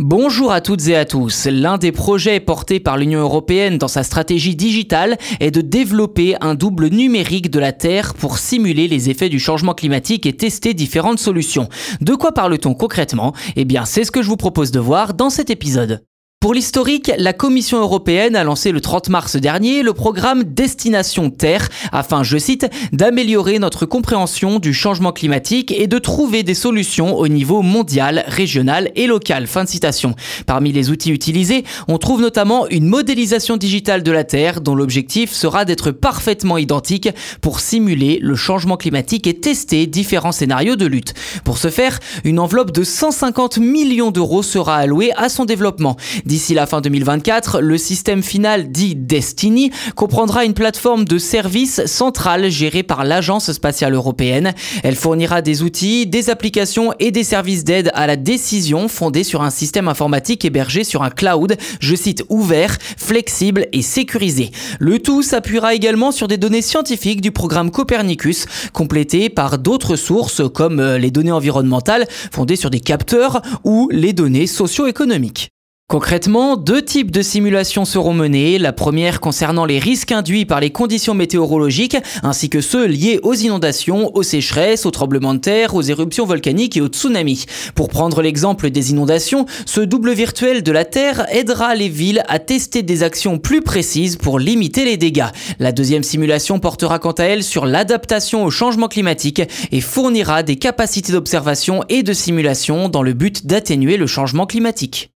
Bonjour à toutes et à tous. L'un des projets portés par l'Union européenne dans sa stratégie digitale est de développer un double numérique de la Terre pour simuler les effets du changement climatique et tester différentes solutions. De quoi parle-t-on concrètement? Eh bien, c'est ce que je vous propose de voir dans cet épisode. Pour l'historique, la Commission européenne a lancé le 30 mars dernier le programme Destination Terre afin, je cite, d'améliorer notre compréhension du changement climatique et de trouver des solutions au niveau mondial, régional et local. Fin de citation. Parmi les outils utilisés, on trouve notamment une modélisation digitale de la Terre dont l'objectif sera d'être parfaitement identique pour simuler le changement climatique et tester différents scénarios de lutte. Pour ce faire, une enveloppe de 150 millions d'euros sera allouée à son développement. D'ici la fin 2024, le système final dit Destiny comprendra une plateforme de services centrale gérée par l'Agence spatiale européenne. Elle fournira des outils, des applications et des services d'aide à la décision fondés sur un système informatique hébergé sur un cloud, je cite ouvert, flexible et sécurisé. Le tout s'appuiera également sur des données scientifiques du programme Copernicus, complétées par d'autres sources comme euh, les données environnementales fondées sur des capteurs ou les données socio-économiques. Concrètement, deux types de simulations seront menées. La première concernant les risques induits par les conditions météorologiques, ainsi que ceux liés aux inondations, aux sécheresses, aux tremblements de terre, aux éruptions volcaniques et aux tsunamis. Pour prendre l'exemple des inondations, ce double virtuel de la Terre aidera les villes à tester des actions plus précises pour limiter les dégâts. La deuxième simulation portera quant à elle sur l'adaptation au changement climatique et fournira des capacités d'observation et de simulation dans le but d'atténuer le changement climatique.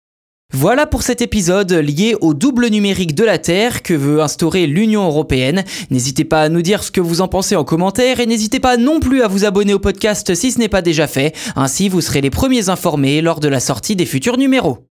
Voilà pour cet épisode lié au double numérique de la Terre que veut instaurer l'Union européenne. N'hésitez pas à nous dire ce que vous en pensez en commentaire et n'hésitez pas non plus à vous abonner au podcast si ce n'est pas déjà fait. Ainsi, vous serez les premiers informés lors de la sortie des futurs numéros.